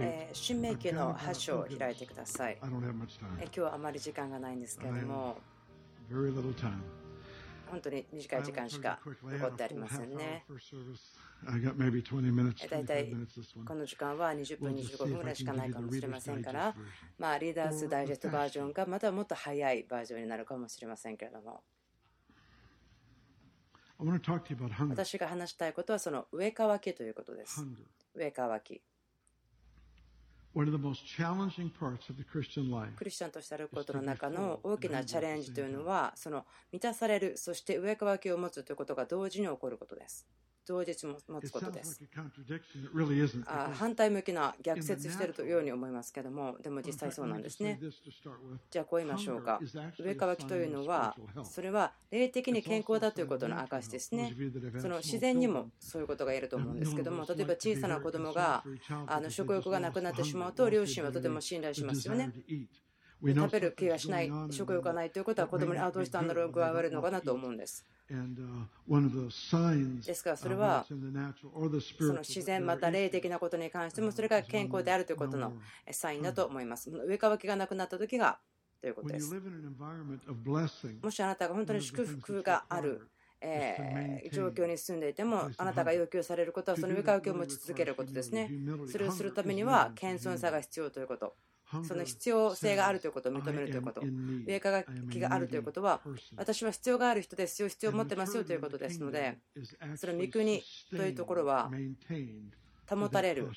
えー新明記の8章を開いてください。え今日はあまり時間がないんですけれども.本当に短い時間しか残ってありませんね。first service. I got maybe 20 minutes, えー大体25 minutes this one. この時間は20分、25分ぐらいしかないかもしれませんから、まあ、リーダーズダイジェストバージョンか、またはもっと早いバージョンになるかもしれませんけれども、I want to talk to you about hunger. 私が話したいことはその上乾きということです。上乾き。クリスチャンとしてあることの中の大きなチャレンジというのは、その満たされる、そして上乾きを持つということが同時に起こることです。同日持つことです.あ反対向きな逆説しているように思いますけども、でも実際そうなんですね。じゃあこう言いましょうか。上乾きというのは、それは霊的に健康だということの証ですね。その自然にもそういうことが言えると思うんですけども、例えば小さな子供があの食欲がなくなってしまうと、両親はとても信頼しますよね。食べる気がしない、食欲がないということは子供に、あ、どうしたんだろう、具合悪いのかなと思うんです。ですからそれはその自然また霊的なことに関してもそれが健康であるということのサインだと思います。上乾きがなくなった時がということです。もしあなたが本当に祝福がある、えー状況に住んでいてもあなたが要求されることはその上乾きを持ち続けることですね。それをするためには謙遜さが必要ということ。その必要性があるということを認めるということ。上乾きがあるということは、私は必要がある人ですよ、必要を持ってますよということですので、その御国というところは保たれる。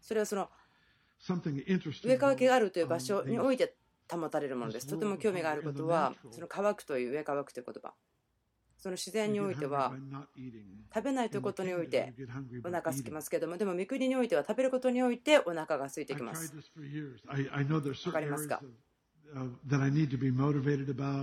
それはその上乾きがあるという場所において保たれるものです。とても興味があることは、その乾くという上乾くという言葉。その自然においては食べないということにおいてお腹空きますけどもでも御国においては食べることにおいてお腹が空いてきます。わかりますか？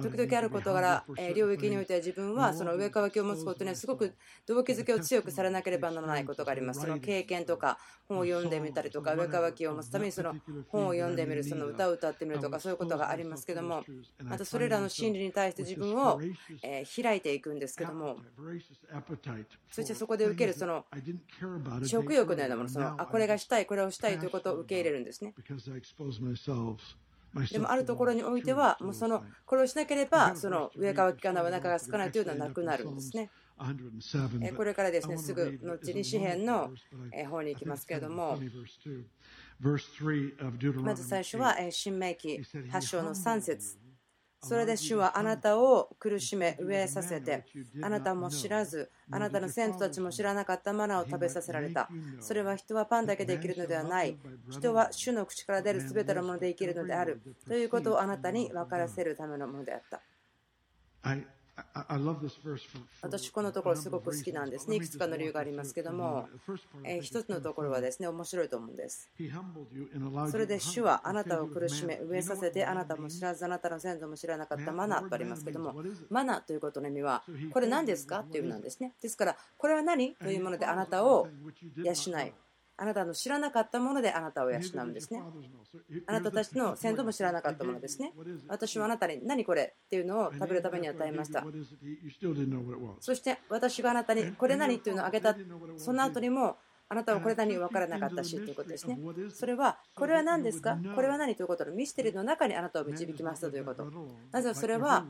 時々ある事柄、領域においては自分はその上乾きを持つことにはすごく動機づけを強くされなければならないことがあります。その経験とか本を読んでみたりとか上乾きを持つためにその本を読んでみる、その歌を歌ってみるとかそういうことがありますけども、またそれらの真理に対して自分を開いていくんですけども、そしてそこで受けるその食欲のようなもの、そのあこれがしたい、これをしたいということを受け入れるんですね。でもあるところにおいては、もうそのこれをしなければ、その上乾きかな、お腹が空かないというのはなくなるんですね。これからですね、すぐ後に詩篇の方に行きますけれども、まず最初は新明記8章の3節それで主はあなたを苦しめ飢えさせてあなたも知らずあなたの先祖たちも知らなかったマナを食べさせられた。それは人はパンだけで生きるのではない。人は主の口から出るすべてのもので生きるのである。ということをあなたに分からせるためのものであった私、このところすごく好きなんです。ね。いくつかの理由がありますけども、一つのところはですね、面白いと思うんです。それで主はあなたを苦しめ、飢えさせて、あなたも知らず、あなたの先祖も知らなかったマナとありますけども、マナということの意味は、これ何ですか？という意味なんですね。ですから、これは何？というものであなたを養い、あなたの知らなかったものであなたを養うんですね。あなたたちの先祖も知らなかったものですね。私はあなたに何これっていうのを食べるために与えました。そして私があなたにこれ何っていうのをあげた、その後にもあなたはこれ何分からなかったしということですね。それは、これは何ですか？これは何ということ？のミステリーの中にあなたを導きましたということ。なぜそれは、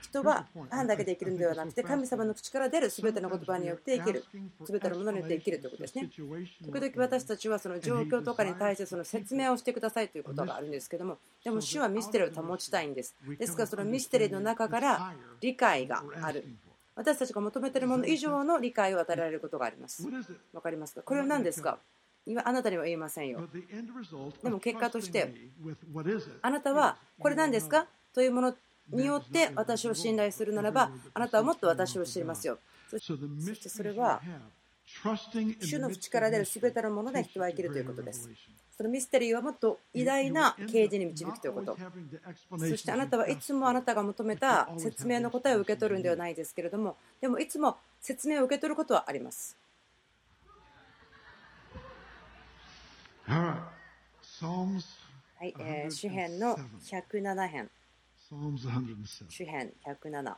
人はパンだけで生きるのではなくて、神様の口から出る全ての言葉によって生きる、全てのものによって生きるということですね。時々私たちはその状況とかに対してその説明をしてくださいということがあるんですけども、でも主はミステリーを保ちたいんです。ですからそのミステリーの中から理解がある。私たちが求めているもの以上の理解を与えられることがあります。わかりますか？これは何ですか？今あなたには言いませんよ。でも結果として、あなたはこれ何ですか？というものによって私を信頼するならば、あなたはもっと私を知りますよ。そしてそれは、主の口から出る全てのもので人は生きるということです。そのミステリーはもっと偉大な啓示に導くということ。そしてあなたはいつもあなたが求めた説明の答えを受け取るんではないですけれども、でもいつも説明を受け取ることはあります。はい、えー、詩編の107編。詩編107。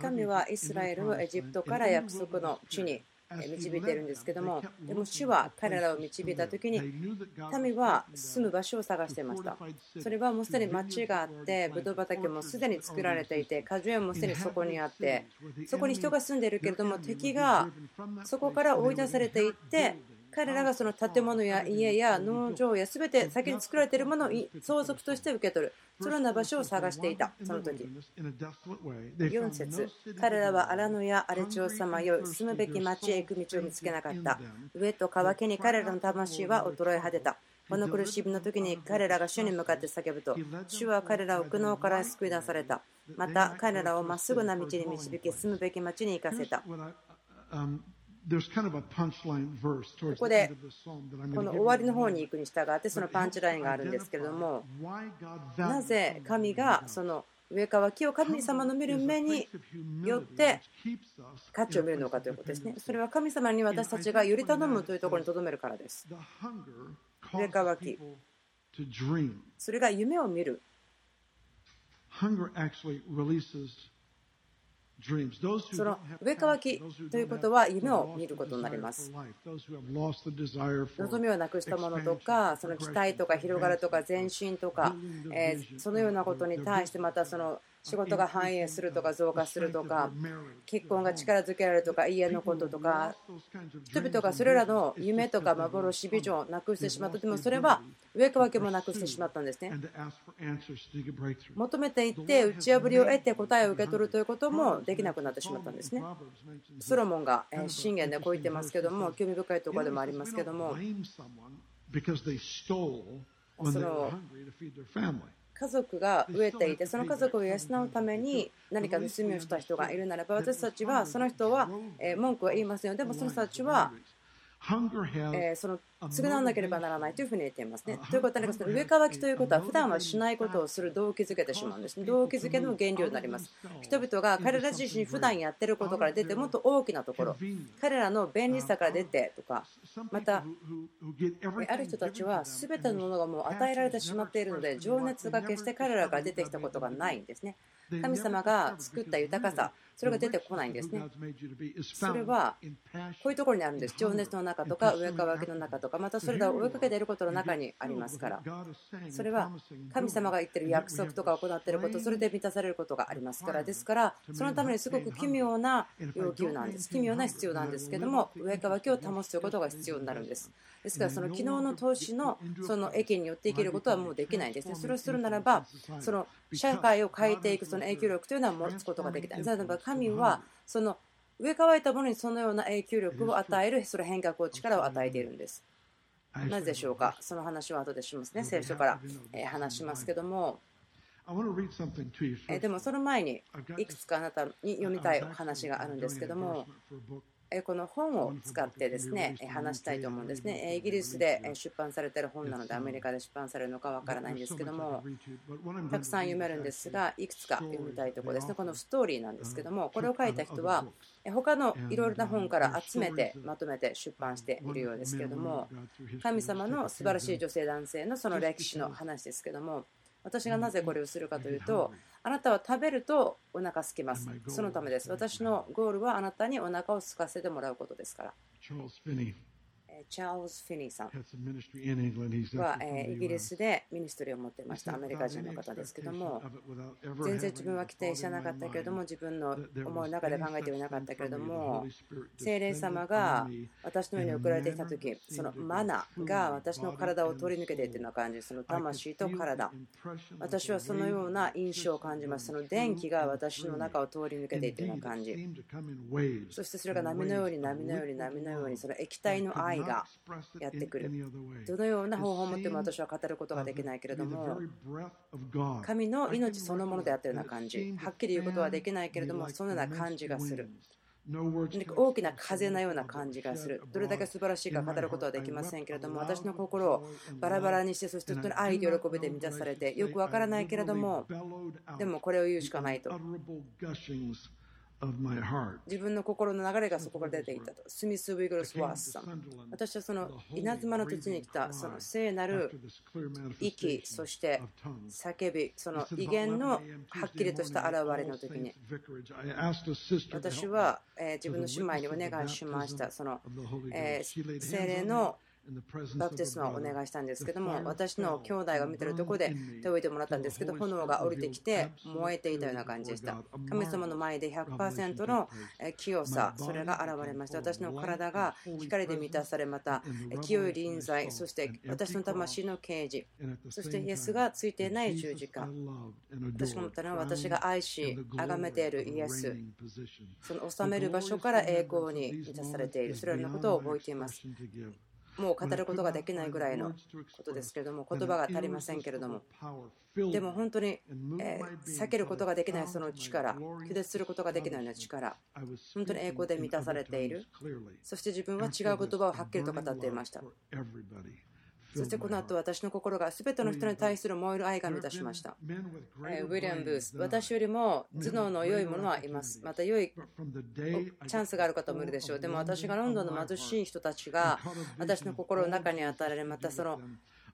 神はイスラエルをエジプトから約束の地に導いているんですけども、でも主は彼らを導いたときに、民は住む場所を探していました。それはもうすでに町があって、ブドウ畑もすでに作られていて、果樹園もすでにそこにあって、そこに人が住んでいるけれども、敵がそこから追い出されていって、彼らがその建物や家や農場や全て先に作られているものを相続として受け取る。そのような場所を探していたその時。4節。彼らは荒野や荒れ地をさまよい住むべき町へ行く道を見つけなかった。上と乾きに彼らの魂は衰え果てた。この苦しみの時に彼らが主に向かって叫ぶと主は彼らを苦悩から救い出された。また彼らをまっすぐな道に導き住むべき町に行かせたここでこの終わりの方に行くに従ってそのパンチラインがあるんですけれどもなぜ神がその上か脇を神様の見る目によって価値を見るのかということですね。それは神様に私たちがより頼むというところにとどめるからです。上か脇。それが夢を見る。その上かわきということは夢を見ることになります。望みをなくしたものとか、その期待とか広がるとか前進とか、えそのようなことに対してまたその仕事が反映するとか増加するとか結婚が力づけられるとか家のこととか人々がそれらの夢とか幻ビジョンをなくしてしまった。でもそれは上かわけもなくしてしまったんですね。求めていって打ち破りを得て答えを受け取るということもできなくなってしまったんですね。ソロモンが信玄でこう言ってますけども興味深いところでもありますけども。その家族が飢えていてその家族を養うために何か盗みをした人がいるならば私たちはその人は文句は言いませんよ。でもその人たちはえその償わなければならないというふうに言っていますね。ということは、上かわきということは普段はしないことをする動機づけてしまうんです。動機づけの原料になります。人々が彼ら自身普段やっていることから出てもっと大きなところ、彼らの便利さから出てとか、また、ある人たちは全てのものがもう与えられてしまっているので、情熱が決して彼らから出てきたことがないんですね。神様が作った豊かさ、それが出てこないんですね。それはこういうところにあるんです。情熱の中とか上かわきの中とか、またそれらを追いかけていることの中にありますから。それは神様が言っている約束とか行っていること、それで満たされることがありますから。ですから、そのためにすごく奇妙な要求なんです。奇妙な必要なんですけども、上かわきを保つということが必要になるんです。ですから、その昨日の投資のその益によって生きることはもうできないんですね。それをするならば、その社会を変えていくその影響力というのは持つことができない。例えば神はその植え替えたものにそのような影響力を与えるその変革を力を与えているんです。なぜでしょうか？その話は後でしますね。聖書から話しますけども。でもその前にいくつかあなたに読みたい話があるんですけどもこの本を使ってですね話したいと思うんですね。イギリスで出版されている本なのでアメリカで出版されるのかわからないんですけどもたくさん読めるんですがいくつか読みたいところですね。このストーリーなんですけどもこれを書いた人は他のいろいろな本から集めてまとめて出版しているようですけれども神様の素晴らしい女性男性のその歴史の話ですけども私がなぜこれをするかというとあなたは食べるとお腹空きます。そのためです。私のゴールはあなたにお腹を空かせてもらうことですから。チャールズ・フィニーさんはイギリスでミニストリーを持っていました、アメリカ人の方ですけども、全然自分は規定してなかったけれども、自分の思いの中で考えてはいなかったけれども、精霊様が私の上に送られてきたとき、そのマナが私の体を通り抜けていっていうような感じ、その魂と体、私はそのような印象を感じます。その電気が私の中を通り抜けていっていうような感じ。そしてそれが波のように波のように波のように、その液体の愛がやってくる。どのような方法を持っても私は語ることができないけれども、神の命そのものであったような感じ。はっきり言うことはできないけれども、そのような感じがする。大きな風のような感じがする。どれだけ素晴らしいか語ることはできませんけれども、私の心をバラバラにして、そして本当に愛喜びで満たされて、よくわからないけれども、でもこれを言うしかないと。自分の心の流れがそこから出ていたと。スミス・ウィグルス・ワースさん。私はその稲妻の土に来たその聖なる息、そして叫び、その威厳のはっきりとした現れの時に、私は自分の姉妹にお願いしました。その精霊のバプテスマをお願いしたんですけども私の兄弟が見てるところで手を置いてもらったんですけど炎が降りてきて燃えていたような感じでした神様の前で100%の清さそれが現れました私の体が光で満たされまた清い臨在そして私の魂の啓示そしてイエスがついていない十字架私が思ったのは私が愛し崇めているイエスその治める場所から栄光に満たされているそれらのことを覚えていますもう語ることができないぐらいのことですけれども、言葉が足りませんけれども、でも本当に、え避けることができないその力、拒絶することができないような力、本当に栄光で満たされている、そして自分は違う言葉をはっきりと語っていました。そしてこの後私の心が全ての人に対する燃える愛が満たしました。ウィリアム・ブース、私よりも頭脳の良い者はいます。また良いチャンスがある方もいるでしょう。でも私がロンドンの貧しい人たちが私の心の中に与えられ、またその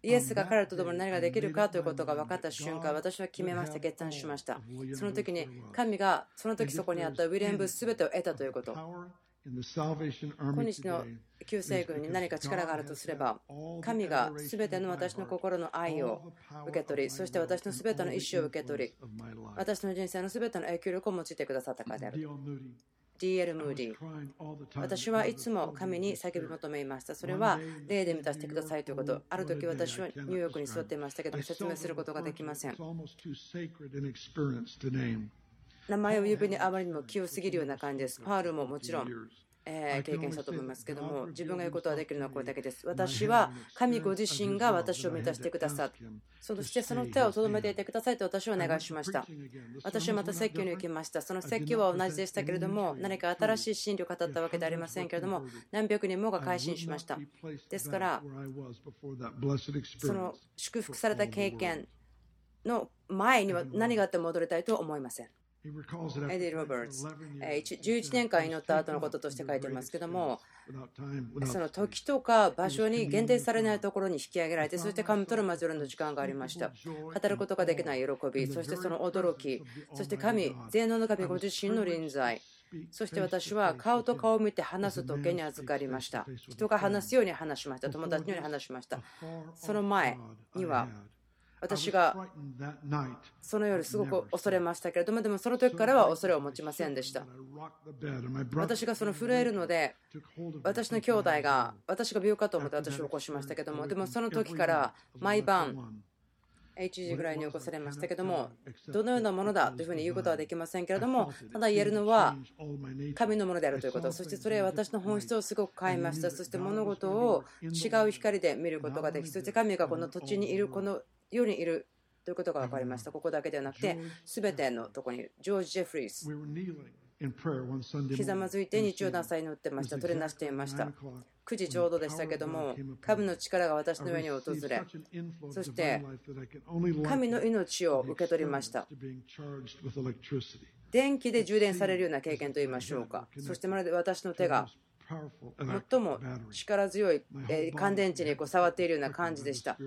イエスが彼らと共に何ができるかということが分かった瞬間、私は決めました、決断しました。その時に神がその時そこにあったウィリアム・ブース全てを得たということ。今日の救世軍に何か力があるとすれば、神が全ての私の心の愛を受け取り、そして私の全ての意思を受け取り、私の人生の全ての影響力を用いてくださったからである。D.L. ムーディ私はいつも神に叫び求めました。それは霊で満たしてくださいということ。ある時私はニューヨークに座っていましたけど説明することができません。名前を呼ぶにあまりにも清すぎるような感じです。パールももちろん。え経験したと思いますけども自分が言うことはできるのはこれだけです。私は神ご自身が私を満たしてくださってそしてその手をとどめていてくださいと私はお願いしました。私はまた説教に行きました。その説教は同じでしたけれども何か新しい真理を語ったわけではありませんけれども何百人もが改心しました。ですからその祝福された経験の前には何があっても戻りたいとは思いませんエディ・ロバーツ、11年間祈った後のこととして書いてますけども、その時とか場所に限定されないところに引き上げられて、そして神との交わりの時間がありました。語ることができない喜び、そしてその驚き、そして神、全能の神ご自身の臨在。そして私は顔と顔を見て話す時に預かりました。人が話すように話しました。友達のように話しました。その前には私がその夜すごく恐れましたけれどもでもその時からは恐れを持ちませんでした。私がその震えるので私の兄弟が私が病かと思って私を起こしましたけどもでもその時から毎晩1時ぐらいに起こされましたけどもどのようなものだというふうに言うことはできませんけれどもただ言えるのは神のものであるということ。そしてそれは私の本質をすごく変えました。そして物事を違う光で見ることができそして神がこの土地にいるこの世にいるということが分かりました。ここだけではなくて、すべてのところに、ジョージ・ジェフリーズ、ひざまずいて日曜の朝に乗ってました。取りなしていました。9時ちょうどでしたけども、神の力が私の上に訪れ、そして神の命を受け取りました。電気で充電されるような経験といいましょうか。そしてまるで私の手が最も力強い乾電池にこう触っているような感じでした。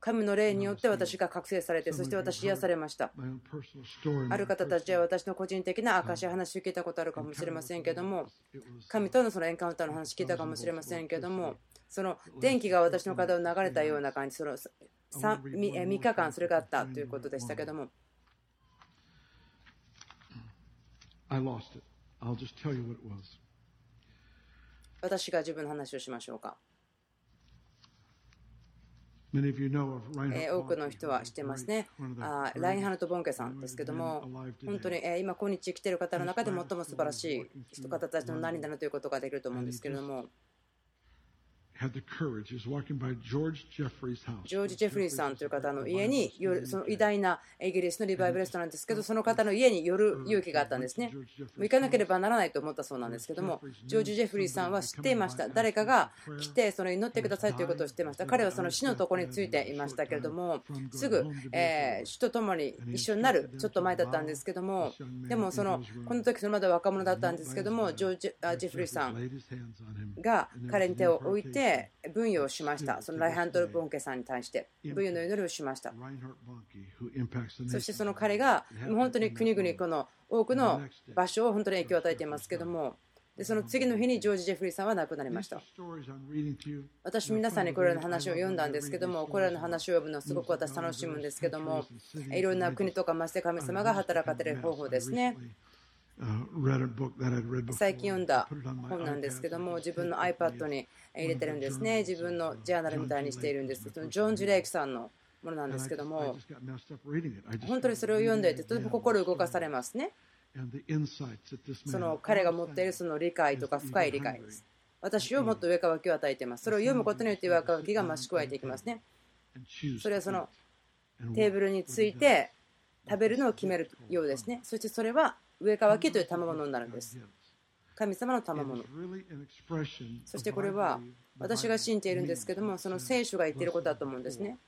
神の霊によって私が覚醒されて、そして私癒されました。ある方たちは私の個人的な証話を聞いたことあるかもしれませんけども、神とのそのエンカウンターの話聞いたかもしれませんけども、その電気が私の体を流れたような感じ、その 3, 3日間それがあったということでしたけども。I lost it. I'll just tell you what it was. 私が自分の話をしましょうか。多くの人は知ってますね。ラインハルト・ボンケさんですけども、本当に今、今日生きている方の中で最も素晴らしい人方たちの何だなということができると思うんですけれども、ジョージ・ジェフリーさんという方の家にその偉大なイギリスのリバイバリストなんですけど、その方の家に寄る勇気があったんですね。行かなければならないと思ったそうなんですけども、ジョージ・ジェフリーさんは知っていました。誰かが来て、その祈ってくださいということを知っていました。彼はその死のところについていましたけれども、すぐ、え主と共に一緒になる、ちょっと前だったんですけども、でもそのこの時そのまだ若者だったんですけども、ジョージ・ジェフリーさんが彼に手を置いて、分与をしました。そのライハンドル・ボンケさんに対して、分与の祈りをしました。そしてその彼が、本当に国々、この多くの場所を本当に影響を与えていますけども、でその次の日にジョージ・ジェフリーさんは亡くなりました。私、皆さんにこれらの話を読んだんですけども、これらの話を読むのはすごく私楽しむんですけども、いろんな国とかまして神様が働かれる方法ですね。最近読んだ本なんですけども、自分の iPad に入れてるんですね。自分のジャーナルみたいにしているんですけど、ジョン・ジュレイクさんのものなんですけども、本当にそれを読んでいて、とても心動かされますね。その彼が持っているその理解とか深い理解です。私をもっと上かわきを与えています。それを読むことによって上かわきが増し加えていきますね。それはそのテーブルについて食べるのを決めるようですね。そしてそれは上かわきという賜物になるんです。神様の賜物。そしてこれは私が信じているんですけども、その聖書が言っていることだと思うんですね。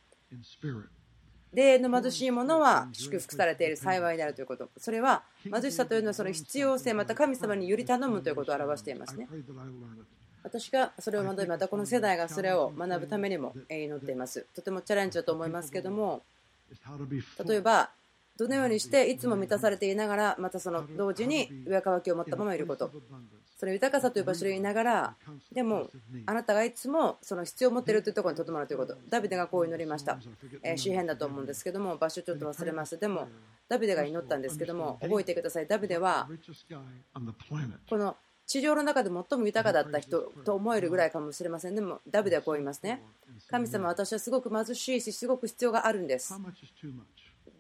霊の貧しい者は祝福されている幸いであるということ。それは貧しさというのはその必要性、また神様により頼むということを表していますね。私がそれを学び、またこの世代がそれを学ぶためにも祈っています。とてもチャレンジだと思いますけども、例えばどのようにしていつも満たされていながらまたその同時に上乾きを持ったままいること。その豊かさという場所にいながらでもあなたがいつもその必要を持っているというところにとどまるということ。ダビデがこう祈りました、えー、だと思うんですけども場所ちょっと忘れましたでもダビデが祈ったんですけども覚えてください。ダビデはこの地上の中で最も豊かだった人と思えるぐらいかもしれません。でもダビデはこう言いますね。神様私はすごく貧しいしすごく必要があるんです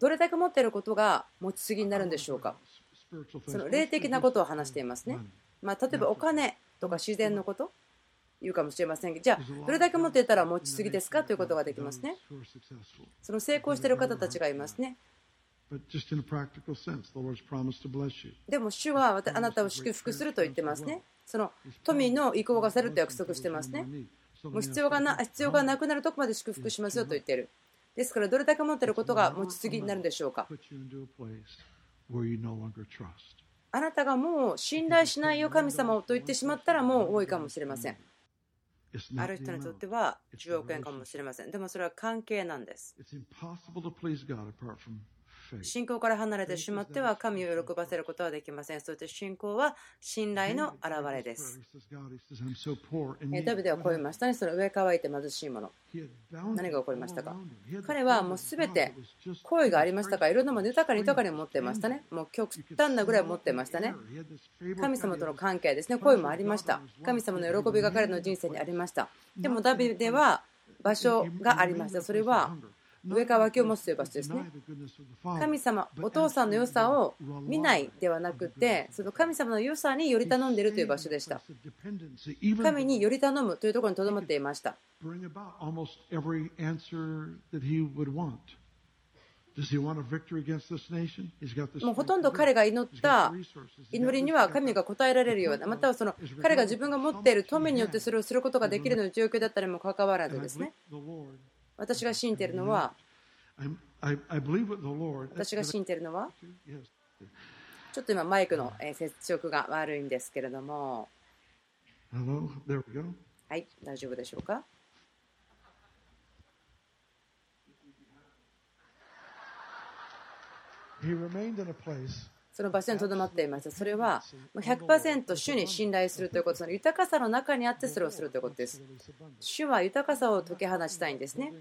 どれだけ持っていることが持ちすぎになるんでしょうか？その霊的なことを話していますね、まあ、例えばお金とか自然のこと言うかもしれませんがじゃあどれだけ持っていたら持ちすぎですか？ということができますね。その成功している方たちがいますね。でも主はあなたを祝福すると言ってますね。その富の意向がされると約束してますね。もう必要がな必要がなくなるとこまで祝福しますよと言っているですからどれだけ持っていることが持ちすぎになるでしょうか？あなたがもう信頼しないよ神様をと言ってしまったらもう多いかもしれません。ある人にとっては10億円かもしれません。でもそれは関係なんです信仰から離れてしまっては神を喜ばせることはできません。そして信仰は信頼の表れです。ダビデはこう言いましたね。その上乾いて貧しいもの。何が起こりましたか？彼はもうすべて恋がありましたか？ら、いろんなもの豊かに豊かに持ってましたね。もう極端なぐらい持ってましたね。神様との関係ですね。恋もありました。神様の喜びが彼の人生にありました。でもダビデは場所がありました。それは上か脇を持つという場所ですね。神様、お父さんの良さを見ないではなくて、その神様の良さにより頼んでいるという場所でした。神により頼むというところにとどまっていました。もうほとんど彼が祈った祈りには神が答えられるような、またはその彼が自分が持っている富によってそれをすることができるような状況だったにもかかわらずですね。私が信じているのは、私が信じているのは、ちょっと今マイクの接触が悪いんですけれども、はい、大丈夫でしょうか？その場所にとどまっていました。それは100%主に信頼するということ、その豊かさの中にあってそれをするということです。主は豊かさを解き放したいんですね。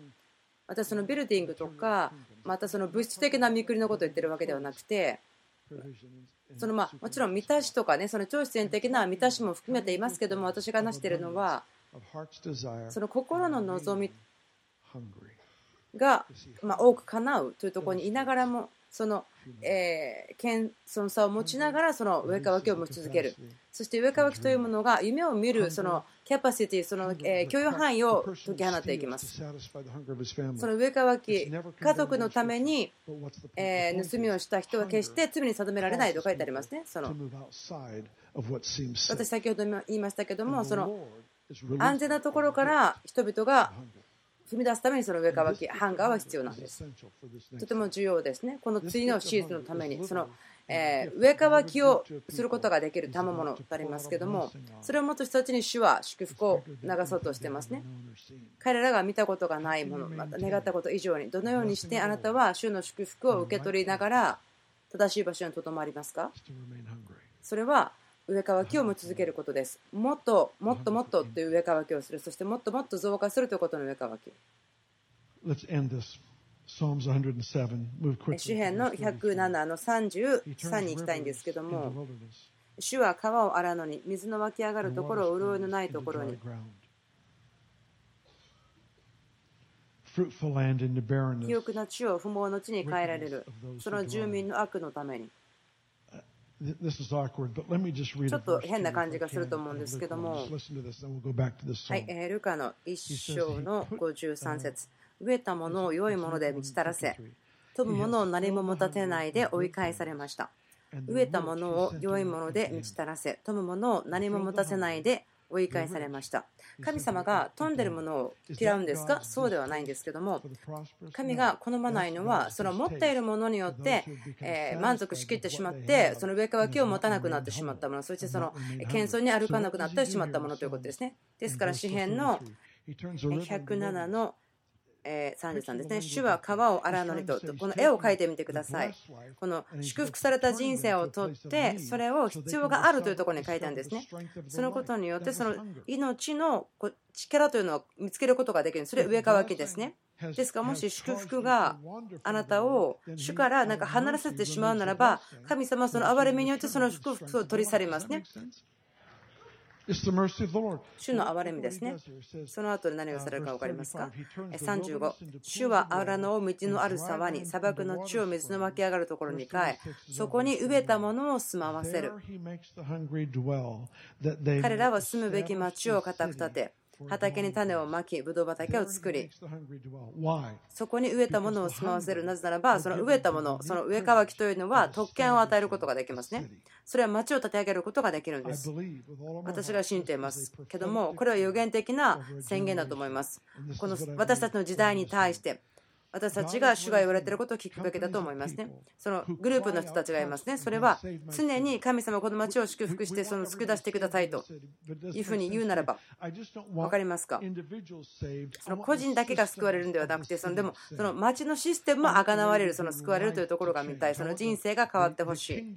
またそのビルディングとか、またその物質的な見くりのことを言ってるわけではなくて、そのまもちろん満たしとかね、その超自然的な満たしも含めていますけども、私が話しているのは、その心の望みがま多く叶うというところにいながらも、その、えー、謙遜さを持ちながらその上かきを持ち続けるそして上かきというものが夢を見るそのキャパシティその、えー、許容範囲を解き放っていきますその上かき家族のために、えー、盗みをした人は決して罪に定められないと書いてありますねその私先ほど言いましたけどもその安全なところから人々が踏み出すためにその上かき、ハンガーは必要なんです。とても重要ですね。この次のシーズンのために、その、えー、上かきをすることができる賜物とありますけども、それをもっと人たちに主は祝福を流そうとしてますね。彼らが見たことがないもの、また願ったこと以上に、どのようにしてあなたは主の祝福を受け取りながら、正しい場所にとどまりますか？それは上かきを持ち続けることです。もっともっともっとという上かきをする、そしてもっともっと増加するということの上かき。詩篇の107の33に行きたいんですけども、主は川を荒野に、水の湧き上がるところを潤いのないところに。肥沃な地を不毛の地に変えられる、その住民の悪のために。ちょっと変な感じがすると思うんですけども、はい、えルカの1章の53節。飢えたものを良いもので満ちたらせ、飛ぶものを何も持たせないで追い返されました。飢えたものを良いもので満ちたらせ、飛ぶものを何も持たせないで追い返されました。神様が飛んでるものを嫌うんですか？そうではないんですけども、神が好まないのは、その持っているものによって、え満足しきってしまって、その上か脇を持たなくなってしまったもの、そしてその謙遜に歩かなくなってしまったものということですね。ですから、詩篇の107のえ33ですね。主は川を洗うのにと、この絵を描いてみてください。この祝福された人生をとって、それを必要があるというところに書いたんですね。そのことによって、その命の力というのを見つけることができる。それ上かきですね。ですからもし祝福があなたを主からなんか離れさせてしまうならば神様はその憐れみによってその祝福を取り去りますね。主の憐れみですね。その後で何をされるか分かりますか ?35、主は荒野を道のある沢に、砂漠の地を水の湧き上がるところに変え、そこに植えたものを住まわせる。彼らは住むべき町を固く立て、畑に種をまき、ぶどう畑を作り、そこに植えたものを住まわせる。なぜならば、その植えたもの、その植え替きというのは特権を与えることができますね。それは町を立て上げることができるんです。私が信じています。けども、これは予言的な宣言だと思います。この私たちの時代に対して、私たちが主が言われていることを聞くべきだと思いますね。そのグループの人たちがいますね。それは常に神様この町を祝福してその救い出してくださいと。いうふうに言うならば分かりますか？その個人だけが救われるんではなくてそのでもその町のシステムもあがなわれるその救われるというところが見たいその人生が変わってほしい。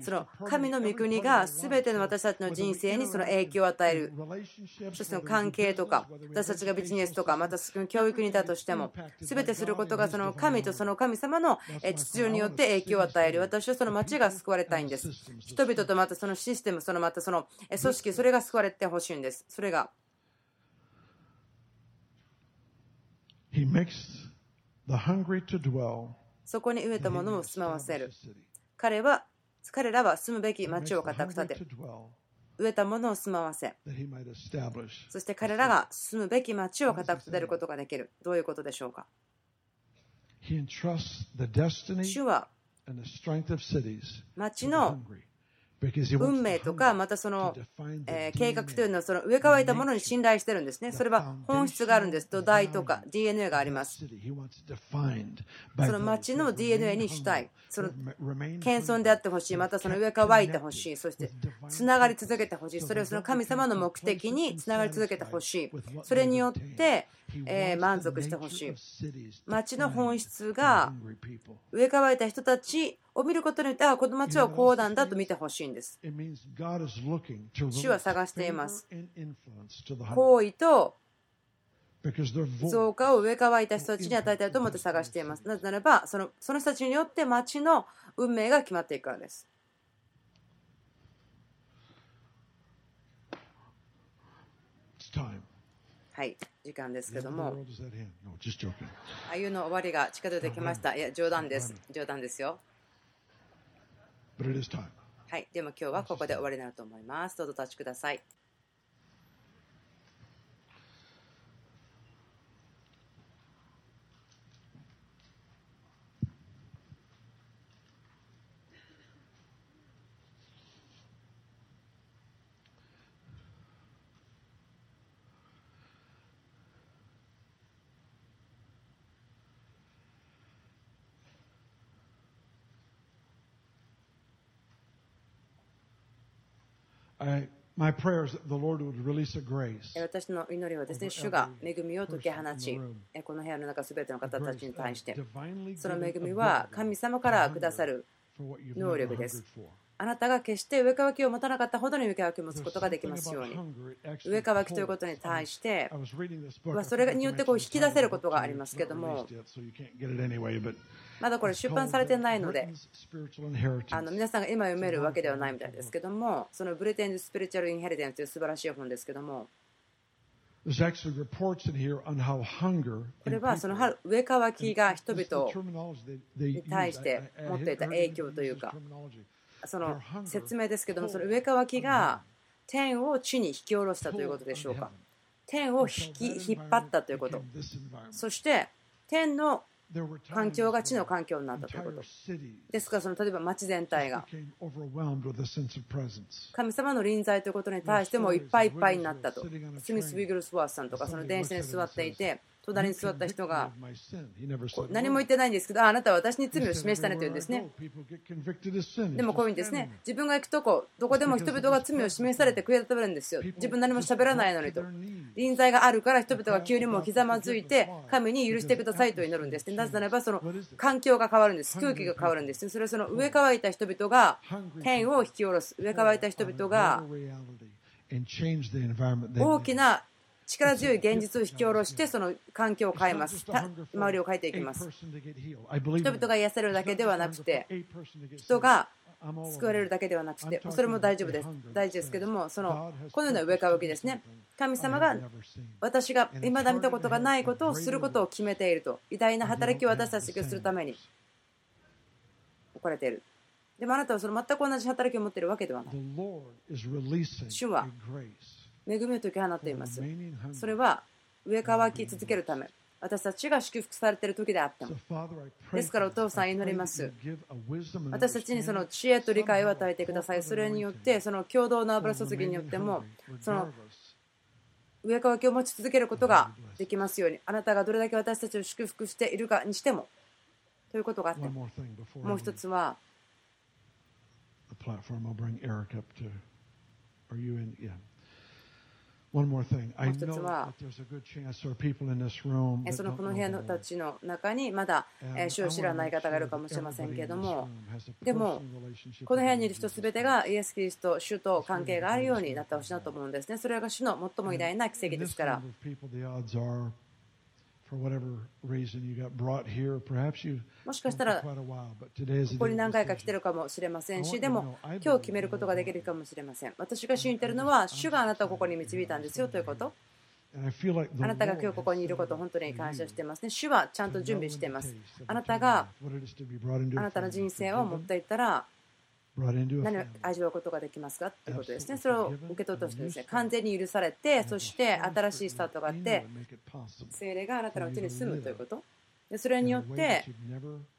その神の御国が全ての私たちの人生にその影響を与える。そしての関係とか私たちがビジネスとかまた教育にいたとしても全てそすることがその神とその神様の秩序によって影響を与える。私はその町が救われたいんです。人々とまたそのシステムそのまたその組織それが救われてほしいんです。それが。そこに植えたものを住まわせる。彼は彼らは住むべき町を固く立て植えたものを住まわせ、そして彼らが住むべき町を固く立てることができる。どういうことでしょうか？主は町の 運命とか、またその、え計画というのはその植え替えたものに信頼してるんですね。それは本質があるんです。土台とか DNA があります。その町の DNA にしたい。その謙遜であってほしい。またその植え替えてほしい。そしてつながり続けてほしい。それをその神様の目的につながり続けてほしい。それによってえ満足してほしい。町の本質が植え替えた人たちを見ることによって、あこの町はこうなんだと見てほしいんです。主は探しています。行為と増加を植え替えた人たちに与えたいと思って探しています。なぜならば、そのその人たちによって町の運命が決まっていくからです。はい、時間ですけども、あゆの終わりが近づいてきました。いや、冗談です。冗談ですよ。はい、でも今日はここで終わりになると思います。どうぞお立ちください。私の祈りはですね、主が恵みを解き放ち、この部屋の中すべての方たちに対して、その恵みは神様からくださる能力です。あなたが決して上乾きを持たなかったほどに上乾きを持つことができます。ように。上乾きということに対して、それによってこう引き出せることがありますけども、まだこれ出版されてないので、あの皆さんが今読めるわけではないみたいですけども、そのブリテンズ・スピリチュアル・インヘリデンスという素晴らしい本ですけども、これはその上乾きが人々に対して持っていた影響というか、その説明ですけども、その上乾きが天を地に引き下ろしたということでしょうか。天を引き引っ張ったということ。そして天の環境が地の環境になったということ。ですから、その例えば町全体が神様の臨在ということに対してもいっぱいいっぱいになったと。スミス・ウィグルスワースさんとか、その電車に座っていて、隣に座った人が。何も言ってないんですけどあなたは私に罪を示したねというんですね。でもこういうんですね自分が行くとこどこでも人々が罪を示されて悔い改めるんですよ。自分何も喋らないのにと。臨在があるから人々が急にもひざまずいて神に許してくださいと祈るんですなぜならばその環境が変わるんです。空気が変わるんですそれはその上乾いた人々が天を引き下ろす。上乾いた人々が大きな力強い現実を引き下ろしてその環境を変えます。周りを変えていきます。人々が癒されるだけではなくて人が救われるだけではなくてそれも大丈夫です。大事ですけどもそのこのような上かわきですね。神様が私が未だ見たことがないことをすることを決めていると偉大な働きを私たちがするために置かれている。でもあなたはその全く同じ働きを持っているわけではない。主は恵みを解き放っています。それは上乾き続けるため、私たちが祝福されている時であっても。ですからお父さん祈ります。私たちにその知恵と理解を与えてください。それによって、その共同の油注ぎによっても、その上乾きを持ち続けることができますように、あなたがどれだけ私たちを祝福しているかにしても、ということがあって、もう一つは、もう一つは、そのこの部屋のたちの中にまだ主を知らない方がいるかもしれませんけれども、でも、この部屋にいる人すべてがイエス・キリスト、主と関係があるようになってほしいなと思うんですね。それが主の最も偉大な奇跡ですから。もしかしたら、ここに何回か来てるかもしれませんし、でも、今日決めることができるかもしれません。私が信じているのは、主があなたをここに導いたんですよということ。あなたが今日ここにいることを本当に感謝していますね。主はちゃんと準備しています。あなたがあなたの人生を持っていったら、何を味わうことができますかということですね。それを受け取ってほしいですね。完全に許されて、そして新しいスタートがあって、精霊があなたのうちに住むということ。でそれによって、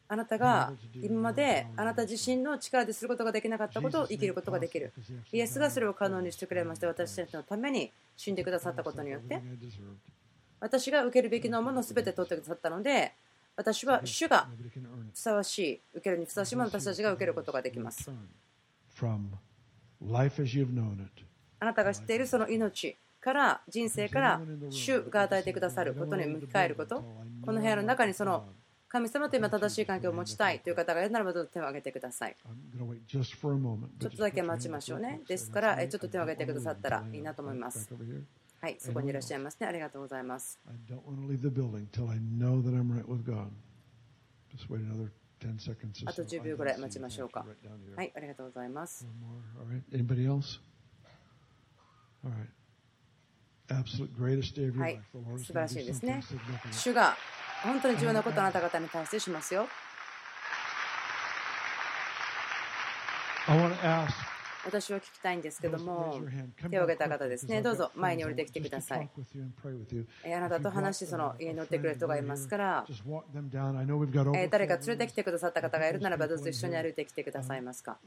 あなたが今まであなた自身の力ですることができなかったことを生きることができる。イエスがそれを可能にしてくれまして、私たちのために死んでくださったことによって、私が受けるべきのものを全て取ってくださったので、私は主がふさわしい、受けるにふさわしいものを私たちが受けることができます。あなたが知っているその命から人生から主が与えてくださることに向き換えること、この部屋の中にその神様と今正しい関係を持ちたいという方がいるならばどうぞ手を挙げてください。ちょっとだけ待ちましょうね。ですから、ちょっと手を挙げてくださったらいいなと思います。はい、そこにいらっしゃいますね。ありがとうございます。あと10秒ぐらい待ちましょうか。はい、ありがとうございます。はい、素晴らしいですね。主が本当に重要なことをあなた方に対してしますよ。私は聞きたいんですけども、手を挙げた方ですね、どうぞ前に降りてきてください。あなたと話し、その家に乗ってくれる人がいますから、誰か連れてきてくださった方がいるならば、どうぞ一緒に歩いてきてくださいますか。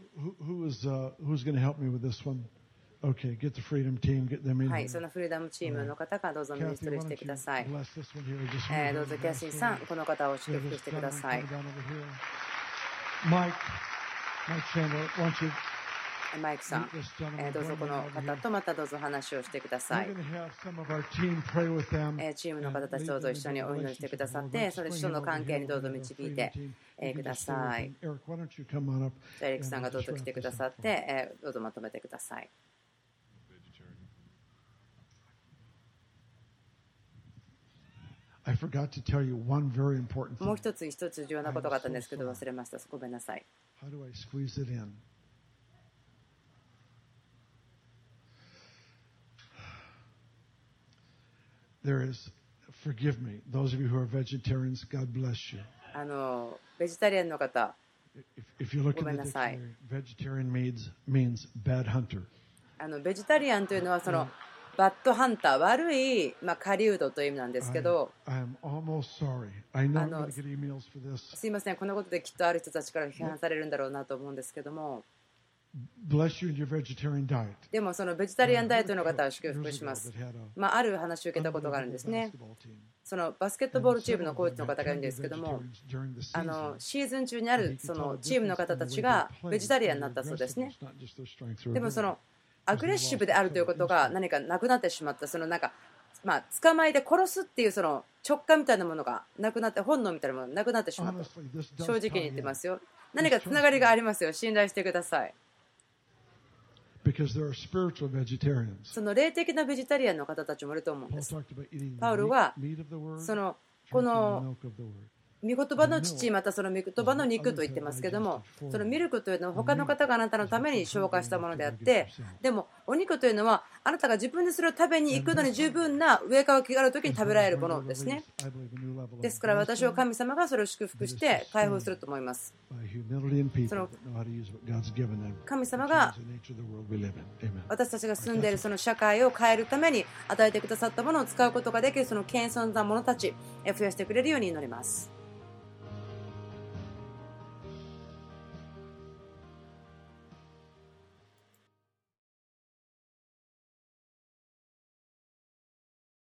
はい、そのフリーダムチームの方がどうぞミニストリーしてください。えー、どうぞキャシーさん、この方を祝福してください。マイクさん、えどうぞこの方とまたどうぞ話をしてください。えチームの方たちどうぞ一緒にお祈りしてくださって、それ人の関係にどうぞ導いてください。エリックさんがどうぞ来てくださって、えどうぞまとめてください。もう一つ一つ重要なことがあったんですけど忘れました。ごめんなさい。There is, forgive me, those of you who are vegetarians, God bless you. あの、ベジタリアンの方、ごめんなさい。vegetarian means, means bad hunter. あの、ベジタリアンというのは、その、バッドハンター、悪い、まあ、狩人という意味なんですけど、あのすいません、このことできっとある人たちから批判されるんだろうなと思うんですけども、でもそのベジタリアンダイエットの方は祝福します。まあ、ある話を受けたことがあるんですね。そのバスケットボールチームのコーチの方がいるんですけども、あのシーズン中にあるそのチームの方たちがベジタリアンになったそうですね。でもそのアグレッシブであるということが何かなくなってしまった、そのなんか、まあ、捕まえて殺すっていうその直感みたいなものがなくなって、本能みたいなものがなくなってしまった。正直に言ってますよ。何かつながりがありますよ。信頼してください。その霊的なベジタリアンの方たちもいると思うんです。パウルはそのこの御言葉の父、またその御言葉の肉と言ってますけども、そのミルクというのは他の方があなたのために消化したものであって、でもお肉というのはあなたが自分でそれを食べに行くのに十分な上側気がある時に食べられるものですね。ですから私は神様がそれを祝福して解放すると思います。その神様が私たちが住んでいるその社会を変えるために与えてくださったものを使うことができるその謙遜な者たち増やしてくれるように祈ります。